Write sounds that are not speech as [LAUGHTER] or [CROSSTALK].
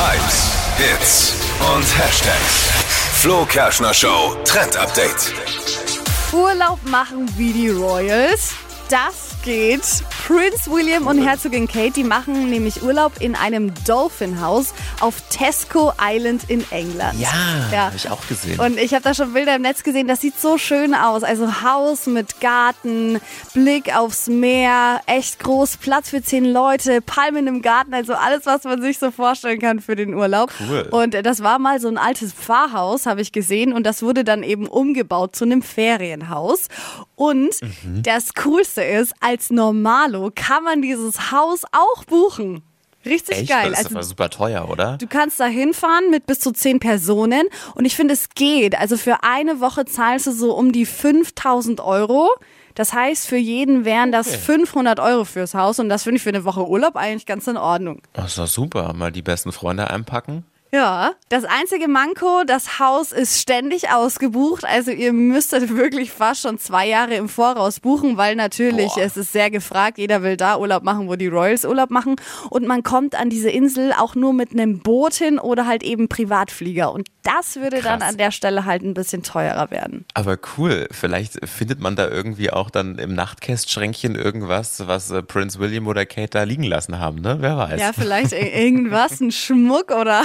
Hypes, Hits und Hashtags. Flo Kerschner Show Trend Update. Urlaub machen wie die Royals. Das geht. Prince William und Herzogin Kate, die machen nämlich Urlaub in einem Dolphin House auf Tesco Island in England. Ja, Ja. habe ich auch gesehen. Und ich habe da schon Bilder im Netz gesehen, das sieht so schön aus. Also Haus mit Garten, Blick aufs Meer, echt groß, Platz für zehn Leute, Palmen im Garten, also alles, was man sich so vorstellen kann für den Urlaub. Cool. Und das war mal so ein altes Pfarrhaus, habe ich gesehen, und das wurde dann eben umgebaut zu einem Ferienhaus. Und Mhm. das Coolste ist, als Normalo kann man dieses Haus auch buchen. Richtig Echt? geil. Das ist Also super teuer, oder? Du kannst da hinfahren mit bis zu zehn Personen und ich finde, es geht. Also für eine Woche zahlst du so um die 5000 Euro. Das heißt, für jeden wären das 500 Euro fürs Haus und das finde ich für eine Woche Urlaub eigentlich ganz in Ordnung. Das ist doch super. Mal die besten Freunde einpacken. Ja, das einzige Manko, das Haus ist ständig ausgebucht. Also ihr müsstet wirklich fast schon zwei Jahre im Voraus buchen, weil natürlich Boah. es ist sehr gefragt. Jeder will da Urlaub machen, wo die Royals Urlaub machen. Und man kommt an diese Insel auch nur mit einem Boot hin oder halt eben Privatflieger. Und das würde dann Krass. an der Stelle halt ein bisschen teurer werden. Aber cool. Vielleicht findet man da irgendwie auch dann im Nachtkästschränkchen irgendwas, was äh, Prince William oder Kate da liegen lassen haben, ne? Wer weiß. Ja, vielleicht irgendwas, ein [LAUGHS] Schmuck oder